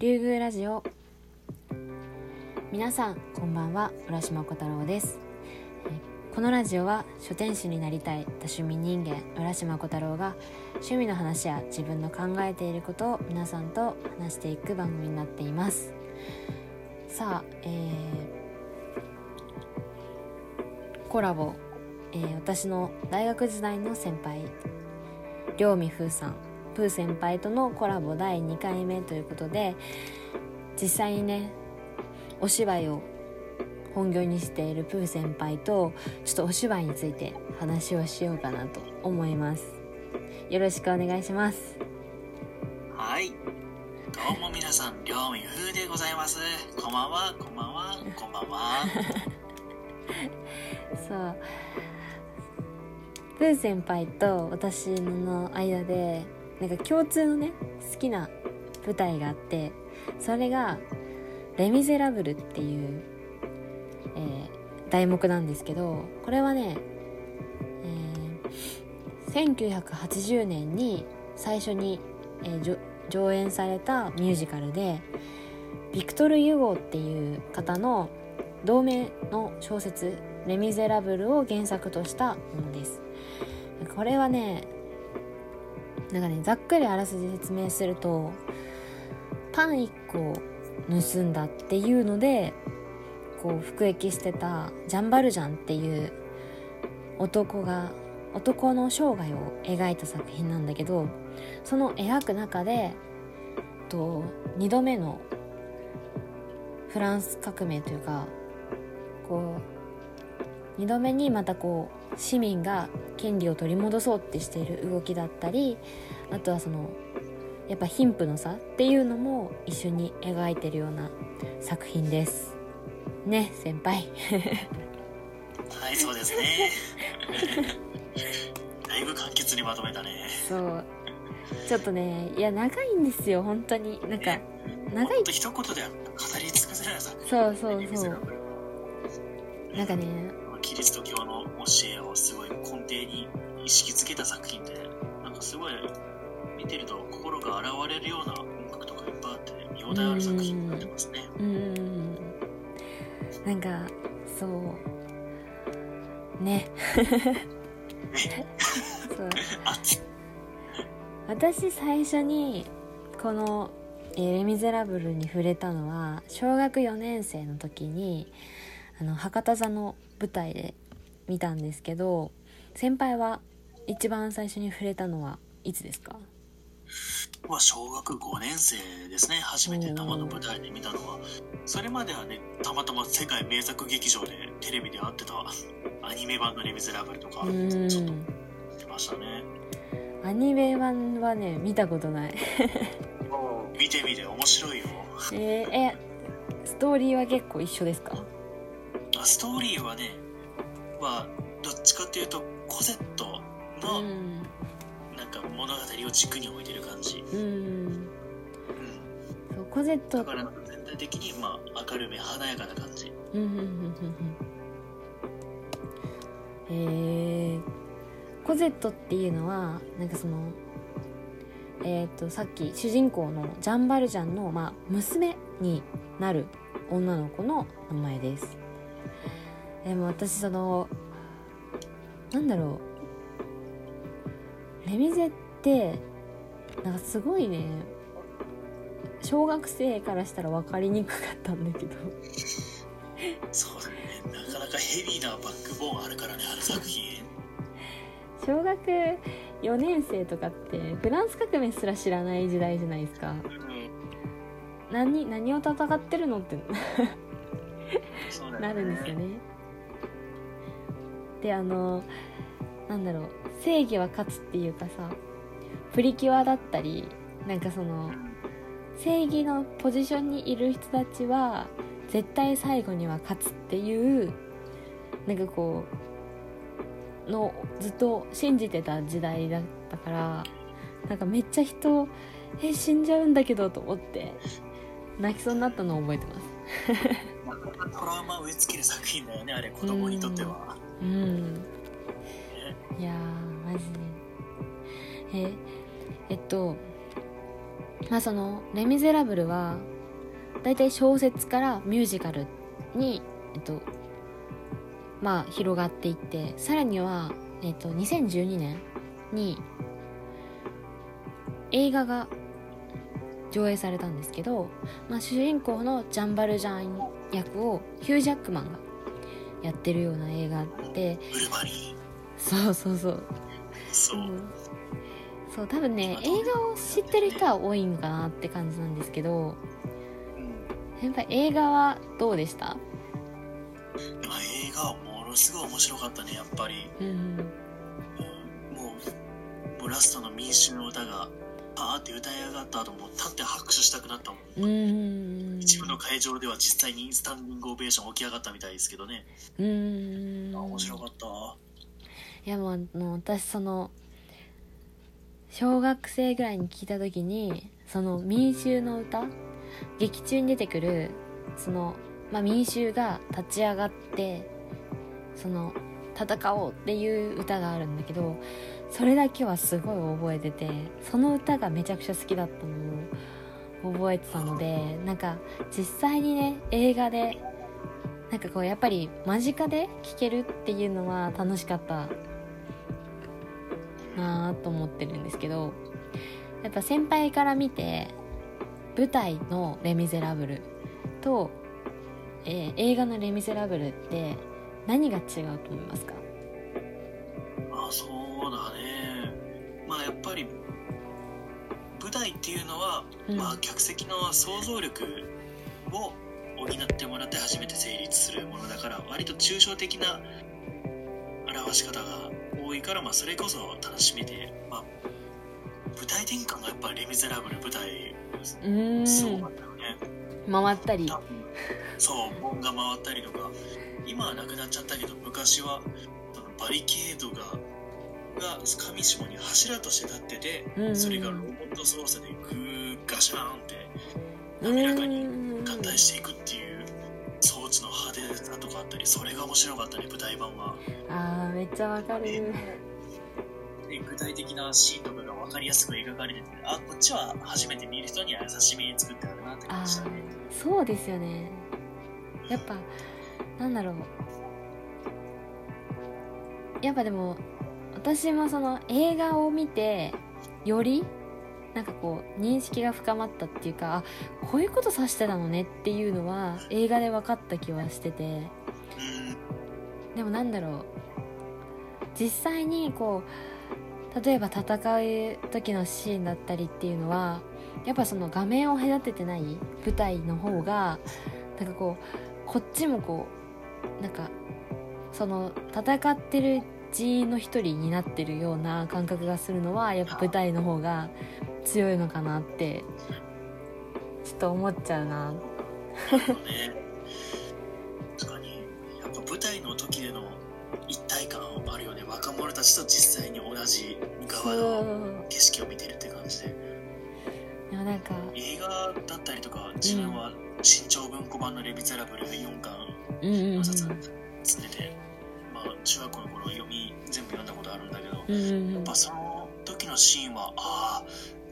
竜宮ラジオ。皆さんこんばんは。浦島小太郎です。このラジオは書店主になりたい多趣味人間浦島小太郎が趣味の話や自分の考えていることを皆さんと話していく番組になっています。さあ、えー、コラボ、えー、私の大学時代の先輩両美風さん。プー先輩とのコラボ第2回目ということで実際にねお芝居を本業にしているプー先輩とちょっとお芝居について話をしようかなと思います。よろしくお願いします。はい。どうも皆さん両美風でございます。こんばんはこんばんはこんばんは。そう。プー先輩と私の間でなんか共通のね好きな舞台があってそれが「レ・ミゼラブル」っていう、えー、題目なんですけどこれはね、えー、1980年に最初に、えー、上演されたミュージカルでビクトル・ユゴーっていう方の同名の小説「レ・ミゼラブル」を原作としたものです。これはねなんかねざっくりあらすじ説明するとパン1個を盗んだっていうのでこう服役してたジャンバルジャンっていう男が男の生涯を描いた作品なんだけどその描く中でと2度目のフランス革命というかこう2度目にまたこう市民が権利を取り戻そうってしている動きだったりあとはそのやっぱ貧富の差っていうのも一緒に描いてるような作品です。ね先輩。はいそうですね。だいぶ簡潔にまとめたね。そう。ちょっとねいや長いんですよ本当に。なんか、長い。一言で語り尽くせない作品そうそうそう。なんかねキリスト教の教えをすごい根底に意識づけた作品でなんかすごい見てると心が洗われるような音楽とかいっぱいあって見応えある作品になってますね。うん。なんかそう。ね。そう。私最初にこの「レ・ミゼラブル」に触れたのは小学4年生の時にあの博多座の舞台で見たんですけど先輩は一番最初に触れたのはいつですか？は小学5年生ですね。初めて生の舞台で見たのは。それまではねたまたま世界名作劇場でテレビで会ってたアニメ版の「レ・ミゼラブル」とかちょっと見ましたね。アニメ版はね見たことない。見てみて面白いよ。えー、えストーリーは結構一緒ですか？ストーリーはねはどっちかっていうとコゼットの、なんか物語を軸に置いてる感じ。うん、うん、そうコゼット。だから全体的にまあ明るめ華やかな感じ。うんうんうんうんえー、コゼットっていうのはなんかそのえーと、とさっき主人公のジャン・バルジャンの、まあ、娘になる女の子の名前ですでも私そのなんだろう。レミゼってなんかすごいね。小学生からしたら分かりにくかったんだけど。そうだね。なかなかヘビーなバックボーンあるからねあの作品。小学4年生とかってフランス革命すら知らない時代じゃないですか、うん、何何を戦ってるのってなるんですよね。であのなんだろう正義は勝つっていうかさプリキュアだったりなんかその正義のポジションにいる人たちは絶対最後には勝つっていうなんかこうのずっと信じてた時代だったからなんかめっちゃ人え死んじゃうんだけどと思って泣きそうになったのを覚えてます。トラウマ植え付ける作品だよねあれ子供にとっては。うん。いやマジで。ええっとまあその「レ・ミゼラブル」は大体小説からミュージカルに、えっと、まあ広がっていってさらには、えっと、2012年に映画が上映されたんですけど、まあ、主人公のジャン・バルジャン役をヒュー・ジャックマンがやってるような映画でそうそうそうそう、うん。そう多分ね映画を知ってる人は多いんかなって感じなんですけどうん。やっぱり映画はどうでした？まあ映画はものすごい面白かったねやっぱり、うん。うん。もうもうラストの民衆の歌がパーって歌い上がった後もう立って拍手したくなったもん、うん。一部の会場では実際にスタンディングオベーション起き上がったみたいですけどね、うん。あ面白かった。いやもうあの私その小学生ぐらいに聞いた時にその民衆の歌？劇中に出てくるその、まあ、民衆が立ち上がってその戦おうっていう歌があるんだけどそれだけはすごい覚えててその歌がめちゃくちゃ好きだったのを覚えてたのでなんか実際にね映画でなんかこうやっぱり間近で聴けるっていうのは楽しかったなぁと思ってるんですけどやっぱ先輩から見て舞台の「レ・ミゼラブル」と、えー映画の「レ・ミゼラブル」って何が違うと思いますか？あそうだね。まあやっぱり舞台っていうのは、うん。まあ客席の想像力を補ってもらって初めて成立するものだから割と抽象的な表し方が多いから、まあ、それこそ楽しみで、まあ、舞台転換がやっぱ「レ・ミゼラブル」舞台すごかんったよね、回ったり。そう門が回ったりとか今はなくなっちゃったけど昔はバリケードがが上下に柱として立ってて、うんうんそれがロボット操作でグーガシャーンって滑らかにん合体していくっていう装置の派手さとかあったりそれが面白かったね舞台版は。あーめっちゃわかる。で具体的なシーンとかが分かりやすく描かれててあこっちは初めて見る人には優しめに作ってあるなって感じだね。そうですよね。やっぱなんだろう。やっぱでも私もその映画を見てよりなんかこう認識が深まったっていうかあこういうこと指してたのねっていうのは映画で分かった気はしてて。でもなんだろう。実際にこう例えば戦う時のシーンだったりっていうのはやっぱその画面を隔ててない舞台の方がなんかこうこっちもこうなんかその戦ってる人員の一人になってるような感覚がするのはやっぱ舞台の方が強いのかなってちょっと思っちゃうな。ね確かに。やっぱ舞台の時での一体感あるよね。若者たちと実際に同じ側そのう。景色を見てるって感じで。でもなんか映画だったりとか自分は新潮文庫版の「レ・ミゼラブル」4巻4冊積んでて、まあ、中学校の頃読み全部読ん。だことあるんだけど、やっぱその時のシーンはああ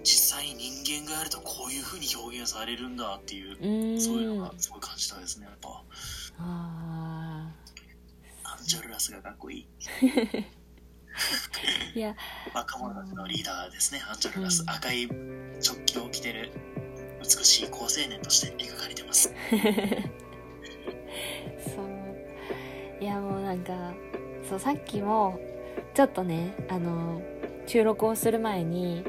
実際に人間がやるとこういう風に表現されるんだっていうそういうのがすごい感じたですねやっぱ。あアンジャルラスがかっこいい。ーいや。若者たちのリーダーですね。アンジャルラス、うん。赤い直旗を着てる美しい好青年として描かれてます さっきもちょっとねあの収録をする前に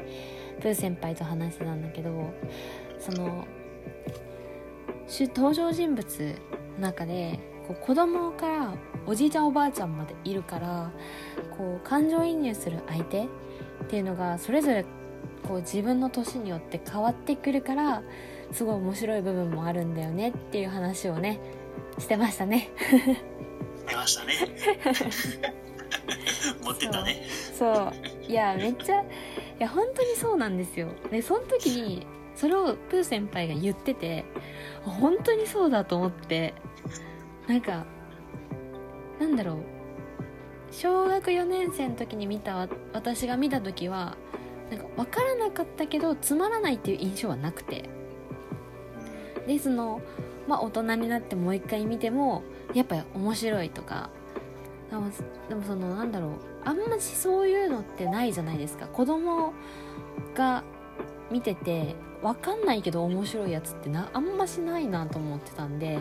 プー先輩と話してたんだけどその登場人物の中でこう子供からおじいちゃんおばあちゃんまでいるからこう感情移入する相手っていうのがそれぞれこう自分の年によって変わってくるからすごい面白い部分もあるんだよねっていう話をねしてましたね。出ましたね。持ってたね。そう。いやめっちゃいや本当にそうなんですよ。でその時にそれをプー先輩が言ってて本当にそうだと思ってなんかなんだろう。小学4年生の時に見たわ私が見た時はなんか分からなかったけどつまらないっていう印象はなくて。でそのまあ大人になってもう一回見てもやっぱ面白いとか。でもでもそのなんだろう。あんましそういうのってないじゃないですか。子供が見てて分かんないけど面白いやつってなあんましないなと思ってたんで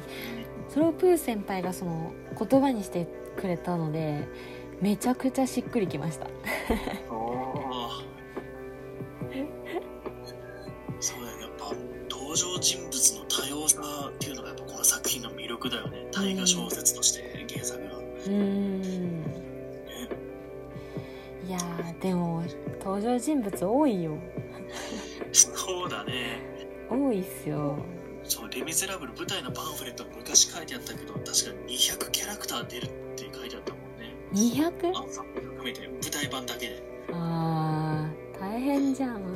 それをプー先輩がその言葉にしてくれたのでめちゃくちゃしっくりきました。そうだよやっぱ登場人物の多様さっていうのがやっぱこの作品の力だよね。大河小説として原作が。うん。いやーでも登場人物多いよ。そうだね。多いっすよ。そう「レ・ミゼラブル」舞台のパンフレット昔書いてあったけど確かに200キャラクター出るって書いてあったもんね。200? あ含めて舞台版だけで。あー大変じゃん。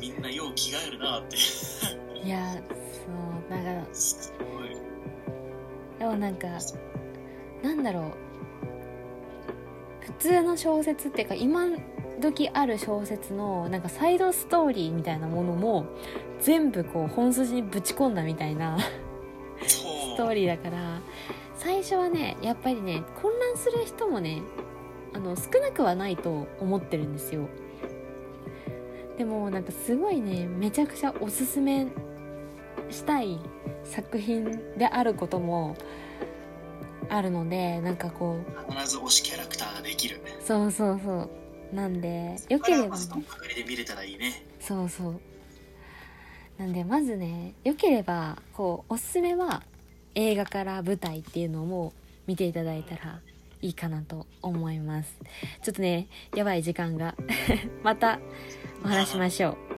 みんなよう着替えるなって。いやそうなんかすごいでもなんかなんだろう。普通の小説っていうか今時ある小説のなんかサイドストーリーみたいなものも全部こう本筋にぶち込んだみたいなストーリーだから最初はねやっぱりね混乱する人もねあの少なくはないと思ってるんですよ。でもなんかすごいねめちゃくちゃおすすめしたい作品であることもあるのでなんかこう必ず推しキャラクターができる。そうそうそう。なんでよければね。まずのかりで見れたらいいね。そうそう。なんでまずねよければこうおすすめは映画から舞台っていうのも見ていただいたらいいかなと思います。ちょっとねやばい時間が。またお話しましょう